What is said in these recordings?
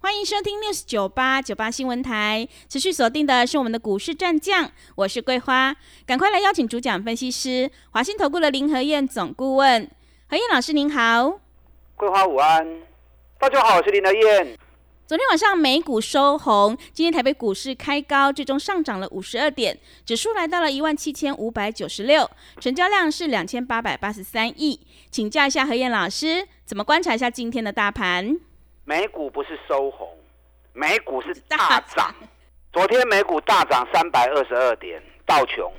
欢迎收听 news 九八九八新闻台，持续锁定的是我们的股市战将，我是桂花，赶快来邀请主讲分析师华信投顾的林和燕总顾问，何燕老师您好，桂花午安，大家好，我是林和燕。昨天晚上美股收红，今天台北股市开高，最终上涨了五十二点，指数来到了一万七千五百九十六，成交量是两千八百八十三亿，请教一下何燕老师，怎么观察一下今天的大盘？美股不是收红，美股是大涨。昨天美股大涨三百二十二点，道琼、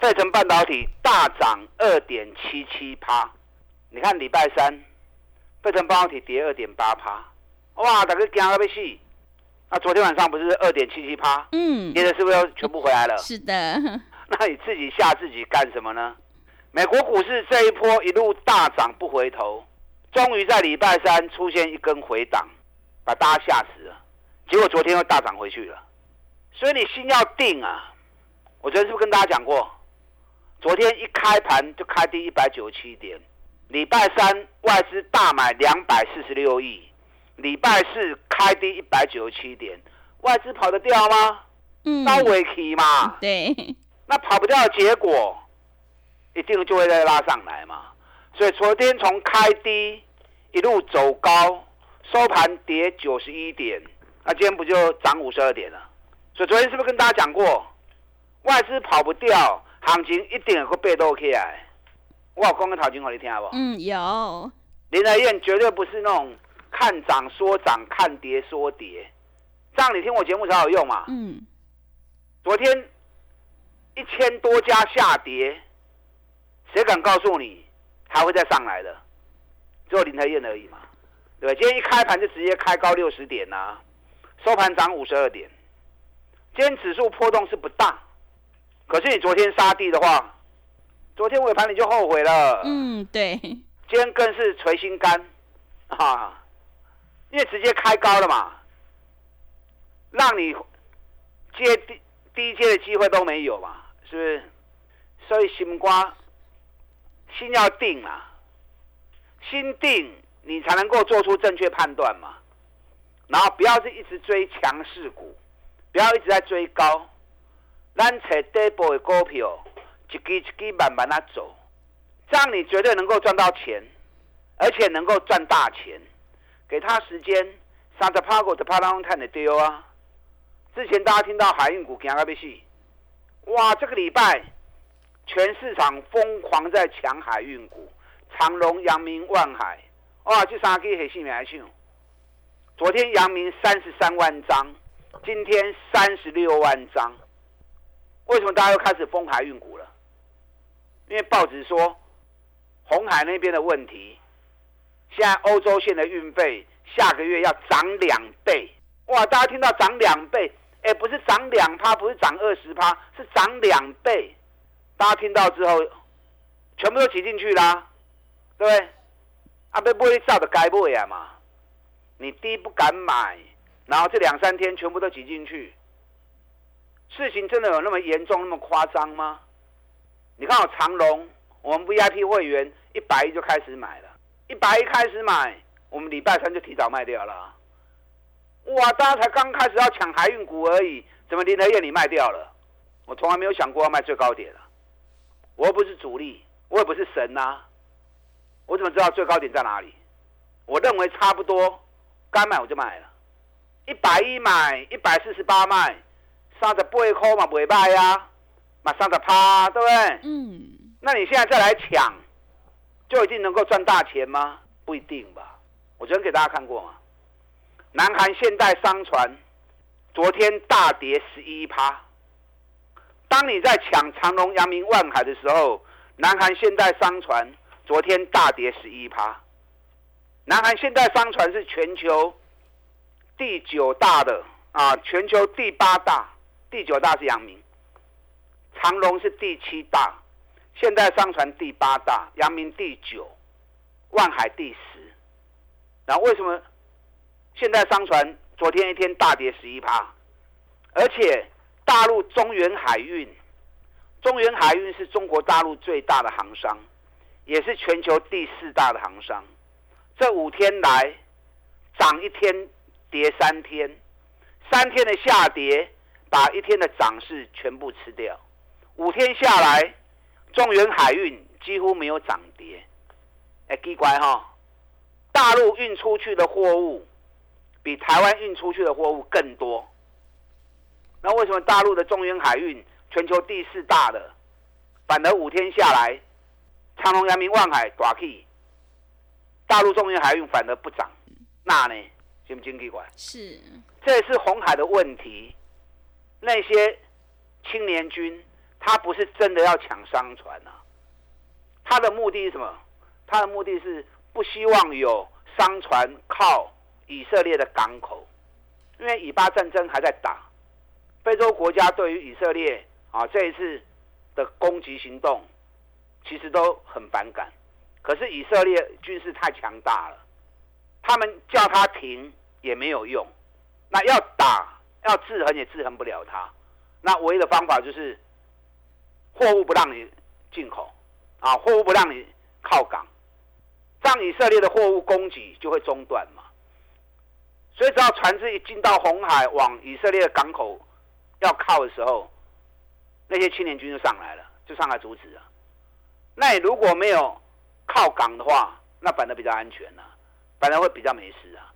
费城半导体大涨二点七七趴。你看礼拜三，费城半导体跌二点八趴，哇，大家惊到要死。那昨天晚上不是二点七七趴？嗯，跌的是不是全部回来了？是的。那你自己吓自己干什么呢？美国股市这一波一路大涨不回头。终于在礼拜三出现一根回档，把大家吓死了。结果昨天又大涨回去了，所以你心要定啊！我昨天是不是跟大家讲过？昨天一开盘就开低一百九十七点，礼拜三外资大买两百四十六亿，礼拜四开低一百九十七点，外资跑得掉吗？嗯，高尾期嘛。对。那跑不掉的结果，一定就会再拉上来嘛。所以昨天从开低。一路走高，收盘跌九十一点，那今天不就涨五十二点了？所以昨天是不是跟大家讲过，外资跑不掉，行情一定会被动起来？我有讲个头前给你听不？嗯，有。林德燕绝对不是那种看涨说涨，看跌说跌，这样你听我节目才有用嘛。嗯。昨天一千多家下跌，谁敢告诉你还会再上来的？只有林台燕而已嘛，对今天一开盘就直接开高六十点呐，收盘涨五十二点。今天指数波动是不大，可是你昨天杀地的话，昨天尾盘你就后悔了。嗯，对。今天更是捶心肝啊，因为直接开高了嘛，让你接低低接的机会都没有嘛，是不是？所以心瓜心要定啊。心定，你才能够做出正确判断嘛。然后不要是一直追强势股，不要一直在追高。咱找底部的股票，一支一支慢慢的走，这样你绝对能够赚到钱，而且能够赚大钱。给他时间，三十趴股的趴当看的丢啊。之前大家听到海运股惊到要死，哇，这个礼拜全市场疯狂在抢海运股。长隆、阳明、万海，哇，这三支很性命来抢。昨天阳明三十三万张，今天三十六万张。为什么大家又开始封海运股了？因为报纸说红海那边的问题，现在欧洲线的运费下个月要涨两倍。哇，大家听到涨两倍，哎，不是涨两趴，不是涨二十趴，是涨两倍。大家听到之后，全部都挤进去啦。对？啊，被玻璃照的该买呀嘛！你低不敢买，然后这两三天全部都挤进去，事情真的有那么严重、那么夸张吗？你看我长隆，我们 VIP 会员一百一就开始买了，一百一开始买，我们礼拜三就提早卖掉了。哇，大家才刚开始要抢海运股而已，怎么林德业你卖掉了？我从来没有想过要卖最高点了，我又不是主力，我也不是神呐。我怎么知道最高点在哪里？我认为差不多，该买我就买了，一百一买，一百四十八卖，三十八块嘛不会卖呀，马上的趴，对不对？嗯。那你现在再来抢，就一定能够赚大钱吗？不一定吧。我昨天给大家看过嘛，南韩现代商船昨天大跌十一趴。当你在抢长隆、阳明、万海的时候，南韩现代商船。昨天大跌十一趴，南韩现代商船是全球第九大的啊，全球第八大，第九大是阳明，长隆是第七大，现代商船第八大，阳明第九，万海第十。然后为什么现代商船昨天一天大跌十一趴？而且大陆中原海运，中原海运是中国大陆最大的航商，也是全球第四大的航商。这五天来涨一天，跌三天，三天的下跌把一天的涨势全部吃掉。五天下来，中原海运几乎没有涨跌。哎，奇怪哈！大陆运出去的货物比台湾运出去的货物更多。那为什么大陆的中原海运全球第四大的，反而五天下来，长隆、阳明、万海大起，大陆中原海运反而不涨，那呢？经不经济管？是，这也是红海的问题。那些青年军，他不是真的要抢商船啊，他的目的是什么？他的目的是不希望有商船靠以色列的港口，因为以巴战争还在打。非洲国家对于以色列啊这一次的攻击行动，其实都很反感。可是以色列军事太强大了，他们叫他停也没有用。那要打要制衡也制衡不了他。那唯一的方法就是货物不让你进口啊，货物不让你靠港，让以色列的货物供给就会中断嘛。所以只要船只一进到红海往以色列港口。要靠的时候，那些青年军就上来了，就上来阻止了。那你如果没有靠港的话，那反而比较安全了，反而会比较没事啊。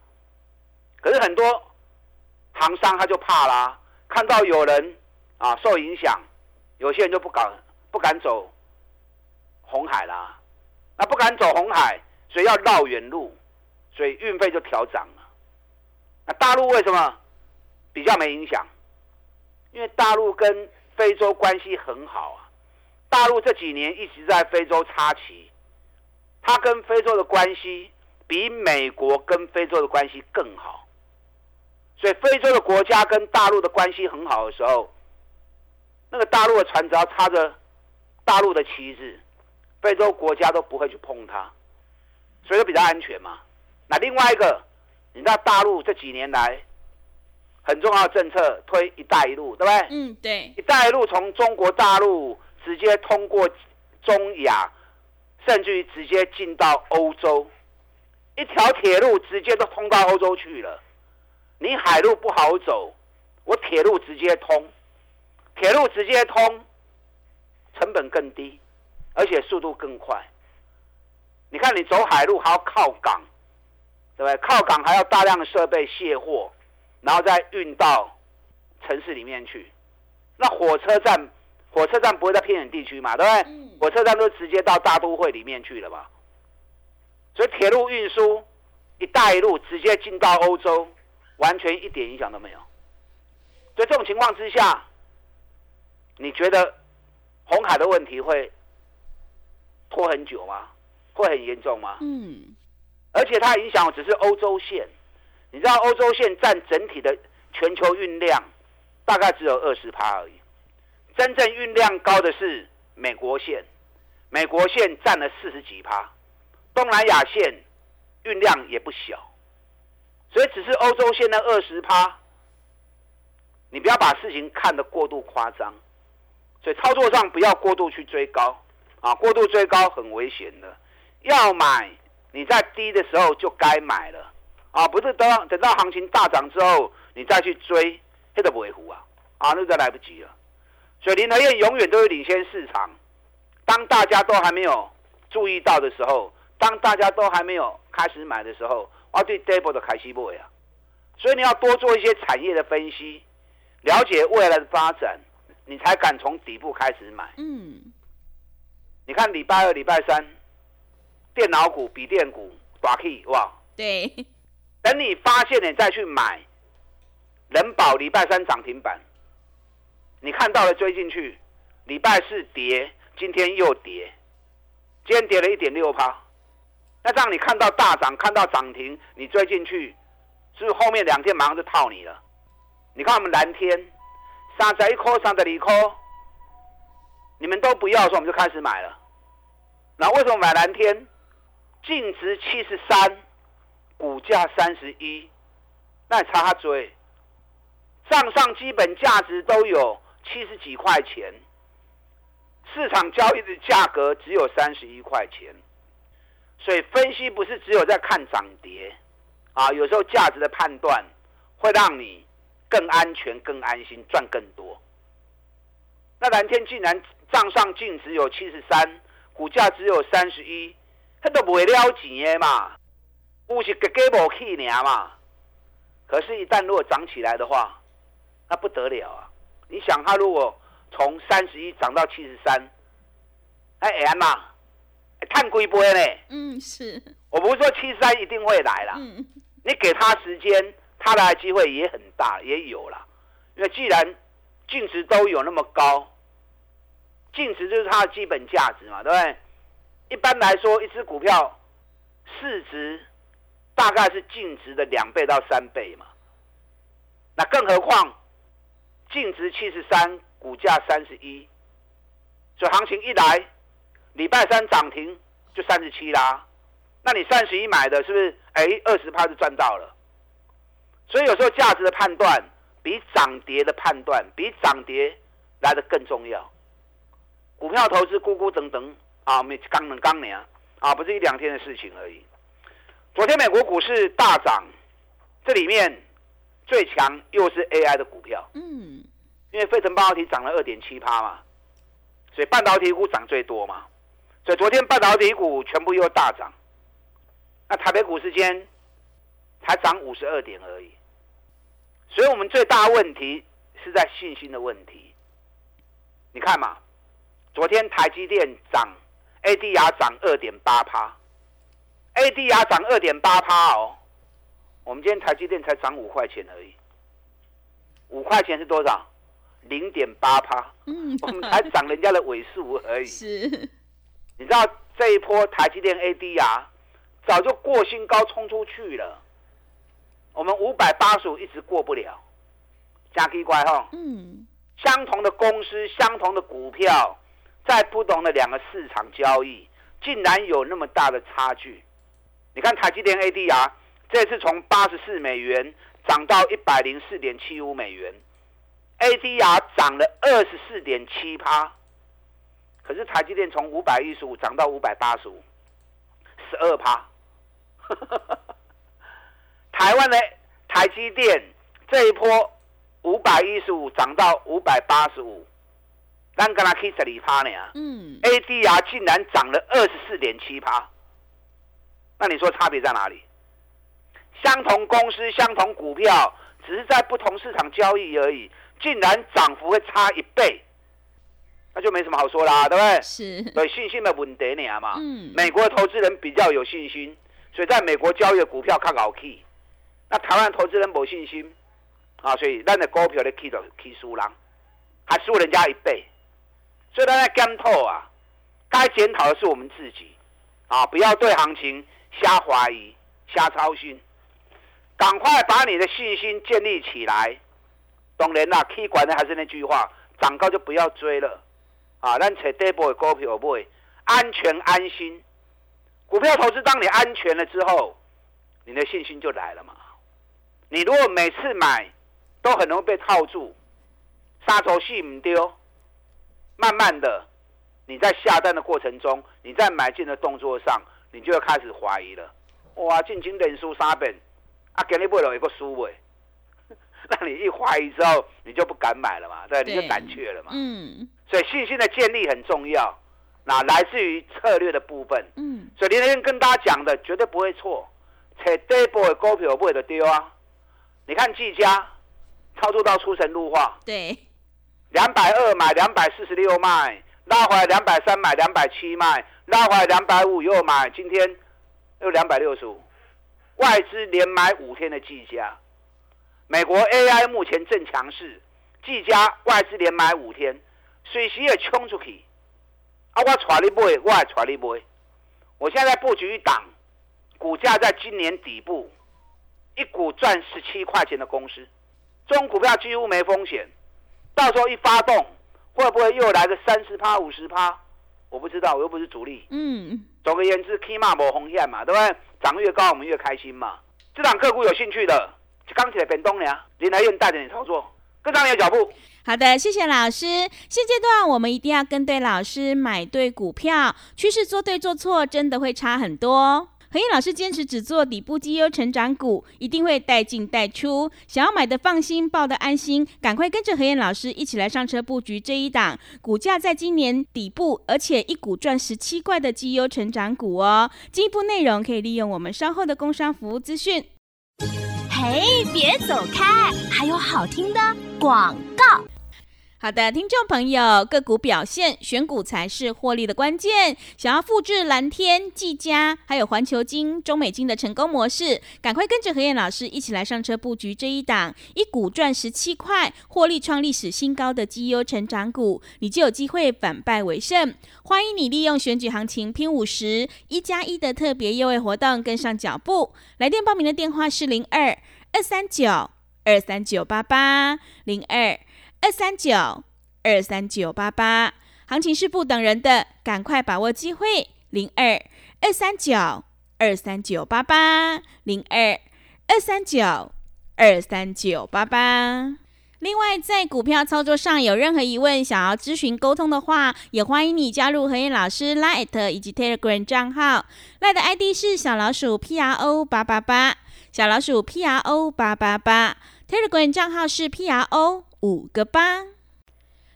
可是很多航商他就怕啦，看到有人啊受影响，有些人就不敢不敢走红海啦。那不敢走红海，所以要绕远路，所以运费就调涨了。那大陆为什么比较没影响？因为大陆跟非洲关系很好啊，大陆这几年一直在非洲插旗，它跟非洲的关系比美国跟非洲的关系更好，所以非洲的国家跟大陆的关系很好的时候，那个大陆的船只要插着大陆的旗帜，非洲国家都不会去碰它，所以比较安全嘛。那另外一个，你知道大陆这几年来？很重要的政策推“一带一路”，对不对？嗯，对。“一带一路”从中国大陆直接通过中亚，甚至于直接进到欧洲，一条铁路直接都通到欧洲去了。你海路不好走，我铁路直接通，铁路直接通，成本更低，而且速度更快。你看，你走海路还要靠港，对不对？靠港还要大量的设备卸货。然后再运到城市里面去，那火车站，火车站不会在偏远地区嘛，对不对？火车站都直接到大都会里面去了嘛。所以铁路运输，一带一路直接进到欧洲，完全一点影响都没有。在这种情况之下，你觉得红海的问题会拖很久吗？会很严重吗？嗯。而且它影响只是欧洲线。你知道欧洲线占整体的全球运量大概只有二十趴而已，真正运量高的是美国线，美国线占了四十几趴，东南亚线运量也不小，所以只是欧洲线的二十趴，你不要把事情看得过度夸张，所以操作上不要过度去追高啊，过度追高很危险的，要买你在低的时候就该买了。啊，不是等等到行情大涨之后，你再去追，那都不会糊啊！啊，那就来不及了。所以林和燕永远都会领先市场。当大家都还没有注意到的时候，当大家都还没有开始买的时候，我对 double 的开西不啊。所以你要多做一些产业的分析，了解未来的发展，你才敢从底部开始买。嗯。你看礼拜二、礼拜三，电脑股、笔电股大起哇！对。等你发现你再去买，人保礼拜三涨停板，你看到了追进去，礼拜四跌，今天又跌，今天跌了一点六趴，那这样你看到大涨，看到涨停，你追进去，是不是后面两天马上就套你了？你看我们蓝天，三十一颗，三十二颗，你们都不要的时候，我们就开始买了。那为什么买蓝天？净值七十三，股价三十一，那你查他追。账上基本价值都有七十几块钱，市场交易的价格只有三十一块钱，所以分析不是只有在看涨跌，啊，有时候价值的判断会让你更安全、更安心、赚更多。那蓝天竟然账上净值有七十三，股价只有三十一，他都不会了钱嘛，不是给给无去年嘛。可是，一旦如果涨起来的话，那不得了啊！你想，它如果从三十一涨到七十三，哎哎嘛，看龟波呢？嗯，是。我不是说七十三一定会来了，嗯，你给他时间，他来的机会也很大，也有了。因为既然净值都有那么高，净值就是它的基本价值嘛，对不对？一般来说，一只股票市值大概是净值的两倍到三倍嘛。那更何况？净值七十三，股价三十一，所以行情一来，礼拜三涨停就三十七啦。那你三十一买的，是不是？哎，二十趴就赚到了。所以有时候价值的判断比涨跌的判断比涨跌来的更重要。股票投资，咕咕等等啊，没刚能刚年啊，不是一两天的事情而已。昨天美国股市大涨，这里面。最强又是 AI 的股票，嗯，因为费城半导体涨了二点七趴嘛，所以半导体股涨最多嘛，所以昨天半导体股全部又大涨，那台北股市间才涨五十二点而已，所以我们最大问题是在信心的问题。你看嘛，昨天台积电涨，ADR 涨二点八趴，ADR 涨二点八趴哦。我们今天台积电才涨五块钱而已，五块钱是多少？零点八趴。嗯，我们才涨人家的尾数而已。是，你知道这一波台积电 ADR 早就过新高冲出去了，我们五百八十五一直过不了，加奇怪哈。嗯，相同的公司，相同的股票，在不同的两个市场交易，竟然有那么大的差距。你看台积电 ADR。这次从八十四美元涨到一百零四点七五美元，ADR 涨了二十四点七趴。可是台积电从五百一十五涨到五百八十五，十二趴。台湾的台积电这一波五百一十五涨到五百八十五，咱跟他 kiss 里趴呢？嗯，ADR 竟然涨了二十四点七趴。那你说差别在哪里？相同公司、相同股票，只是在不同市场交易而已，竟然涨幅会差一倍，那就没什么好说啦，对不对？是，对信心的问题呢嘛。嗯。美国投资人比较有信心，所以在美国交易的股票看好 key。那台湾投资人没信心啊，所以咱的股票的 key 就 key 输人，还输人家一倍。所以大家检讨啊，该检讨的是我们自己啊，不要对行情瞎怀疑、瞎操心。赶快把你的信心建立起来，当然啦，K 管的还是那句话，涨高就不要追了，啊，咱找底部的股票买，安全安心。股票投资，当你安全了之后，你的信心就来了嘛。你如果每次买都很容易被套住，杀头戏唔丢，慢慢的你在下单的过程中，你在买进的动作上，你就要开始怀疑了。哇，进金连输三本。啊，给你买了一个书位，那你一怀疑之后，你就不敢买了嘛？对，你就胆怯了嘛？嗯。所以信心的建立很重要，那来自于策略的部分。嗯。所以那天跟大家讲的绝对不会错，且这波的股票不会的丢啊！你看技嘉操作到出神入化，对，两百二买，两百四十六卖，拉回来两百三买，两百七卖，拉回来两百五又买，今天又两百六十五。外资连买五天的技嘉，美国 AI 目前正强势，技嘉外资连买五天，水席也冲出去。啊，我带你买，我也带你买。我现在布局一档，股价在今年底部，一股赚十七块钱的公司，这种股票几乎没风险。到时候一发动，会不会又来个三十趴、五十趴？我不知道，我又不是主力。嗯，总而言之起码没风险嘛，对不对？涨越高，我们越开心嘛。这档个股有兴趣的，就刚起来变动了呀。林来燕带着你操作，跟上你的脚步。好的，谢谢老师。现阶段我们一定要跟对老师，买对股票，趋势做对做错，真的会差很多。何燕老师坚持只做底部绩优成长股，一定会带进带出。想要买的放心，抱的安心，赶快跟着何燕老师一起来上车布局这一档股价在今年底部，而且一股赚十七块的绩优成长股哦。进一步内容可以利用我们稍后的工商服务资讯。嘿，别走开，还有好听的广告。好的，听众朋友，个股表现选股才是获利的关键。想要复制蓝天、技嘉还有环球金、中美金的成功模式，赶快跟着何燕老师一起来上车布局这一档一股赚十七块、获利创历史新高的绩优成长股，你就有机会反败为胜。欢迎你利用选举行情拼五十一加一的特别优惠活动跟上脚步。来电报名的电话是零二二三九二三九八八零二。二三九二三九八八，行情是不等人的，赶快把握机会。零二二三九二三九八八，零二二三九二三九八八。另外，在股票操作上有任何疑问，想要咨询沟通的话，也欢迎你加入何燕老师 Light 以及 Telegram 账号。Light 的 ID 是小老鼠 P R O 八八八，小老鼠 P R O 八八八。Telegram 账号是 P R O。五个八，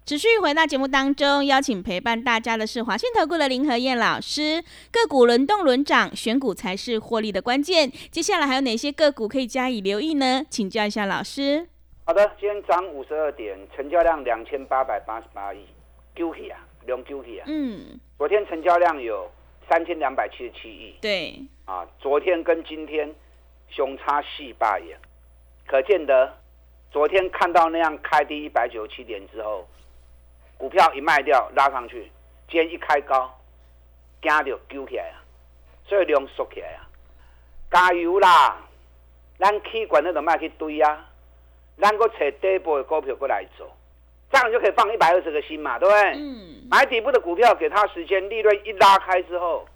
持续回到节目当中，邀请陪伴大家的是华信投顾的林和燕老师。个股轮动轮涨，选股才是获利的关键。接下来还有哪些个股可以加以留意呢？请教一下老师。好的，今天涨五十二点，成交量两千八百八十八亿，丢起啊，量丢起啊。嗯。昨天成交量有三千两百七十七亿。对。啊，昨天跟今天熊差细霸眼，可见得。昨天看到那样开低一百九十七点之后，股票一卖掉拉上去，今天一开高，惊到揪起来啊，所以量缩起来啊，加油啦！咱气管那种卖去堆啊，咱个找底部的股票过来做，这样就可以放一百二十个心嘛，对不对？嗯。买底部的股票，给他时间，利润一拉开之后，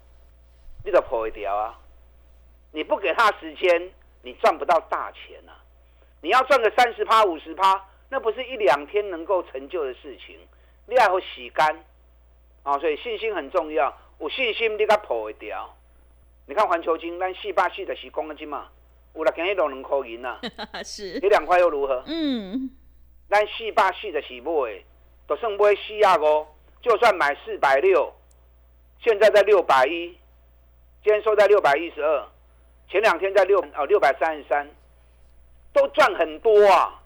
你就破一条啊！你不给他时间，你赚不到大钱啊！你要赚个三十趴、五十趴，那不是一两天能够成就的事情。你还要洗干啊，所以信心很重要。有信心你才破会掉。你看环球金，咱四百四十四公斤嘛，有六件一两两块银呐。是。你两块又如何？嗯。咱四百四十四买，就算买四啊五，就算买四百六，现在在六百一，今天收在六百一十二，前两天在六哦六百三十三。都赚很多啊！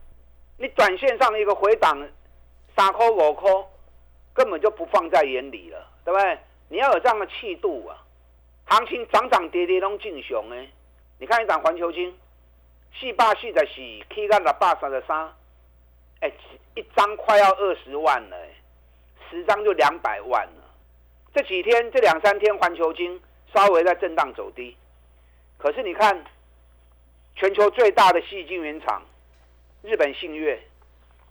你短线上一个回档三颗五颗，根本就不放在眼里了，对不对？你要有这样的气度啊！行情涨涨跌跌都进熊哎！你看一档环球金，四百四的是 K 到六百三十三，哎，一张快要二十万了，十张就两百万了。这几天这两三天环球金稍微在震荡走低，可是你看。全球最大的细晶圆厂，日本信越，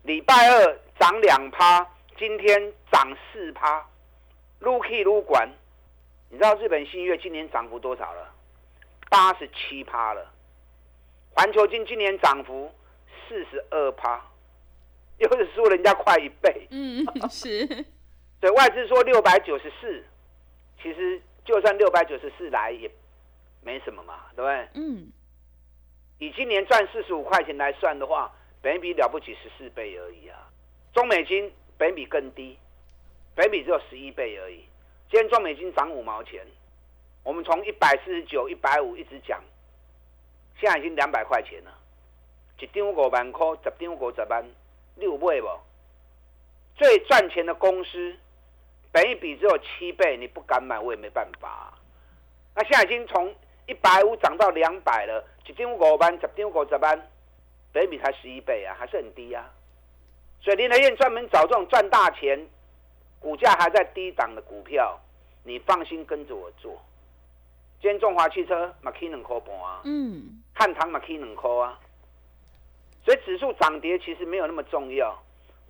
礼拜二涨两趴，今天涨四趴，撸 K 撸管，你知道日本信越今年涨幅多少了？八十七趴了。环球金今年涨幅四十二趴，又是输人家快一倍。嗯，是。外资说六百九十四，其实就算六百九十四来也没什么嘛，对不对？嗯。以今年赚四十五块钱来算的话，本比了不起十四倍而已啊。中美金本比更低，本比只有十一倍而已。今天中美金涨五毛钱，我们从一百四十九、一百五一直讲，现在已经两百块钱了。一张五万块，十张五十万，你有买不？最赚钱的公司，本一比只有七倍，你不敢买，我也没办法。那现在已经从一百五涨到两百了。一张五万，十张五十万，北比才十一倍啊，还是很低啊。所以林德燕专门找这种赚大钱、股价还在低档的股票，你放心跟着我做。今天中华汽车马 K 两块半啊，嗯，汉唐马 K 两块啊。所以指数涨跌其实没有那么重要，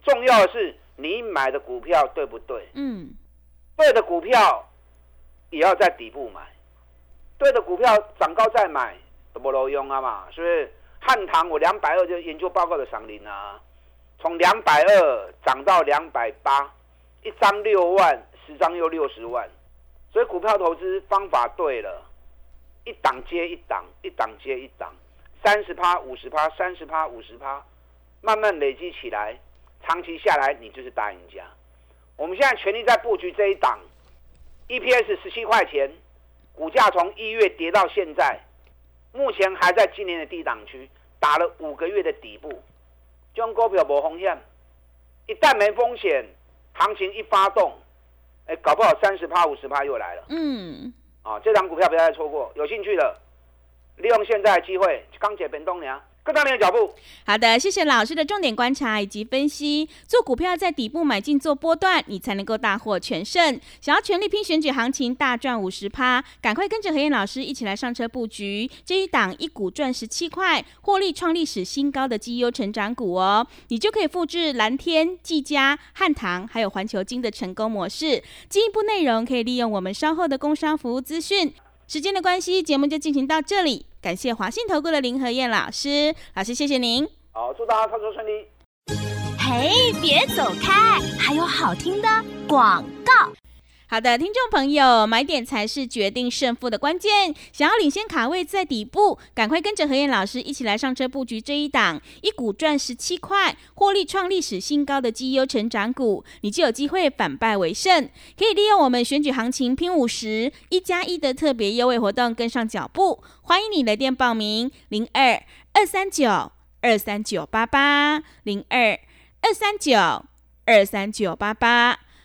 重要的是你买的股票对不对？嗯，对的股票也要在底部买，对的股票涨高再买都不够用啊嘛，是不是？汉唐我两百二就研究报告的赏林啊，从两百二涨到两百八，一张六万，十张又六十万，所以股票投资方法对了，一档接一档，一档接一档，三十趴、五十趴、三十趴、五十趴，慢慢累积起来，长期下来你就是大赢家。我们现在全力在布局这一档，EPS 十七块钱，股价从一月跌到现在。目前还在今年的低档区，打了五个月的底部，这种股票无风险。一旦没风险，行情一发动，哎，搞不好三十趴、五十趴又来了。嗯，啊，这张股票不要再错过，有兴趣的，利用现在的机会，钢铁变动了。跟上你的脚步。好的，谢谢老师的重点观察以及分析。做股票在底部买进做波段，你才能够大获全胜。想要全力拼选举行情，大赚五十趴，赶快跟着何燕老师一起来上车布局这一档一股赚十七块，获利创历史新高的绩优成长股哦，你就可以复制蓝天、技嘉、汉唐还有环球金的成功模式。进一步内容可以利用我们稍后的工商服务资讯。时间的关系，节目就进行到这里。感谢华信投顾的林和燕老师，老师谢谢您。好，祝大家操作顺利。嘿，别走开，还有好听的广告。好的，听众朋友，买点才是决定胜负的关键。想要领先卡位在底部，赶快跟着何燕老师一起来上车布局这一档一股赚十七块，获利创历史新高的绩优成长股，你就有机会反败为胜。可以利用我们选举行情拼五十一加一的特别优惠活动，跟上脚步。欢迎你来电报名：零二二三九二三九八八零二二三九二三九八八。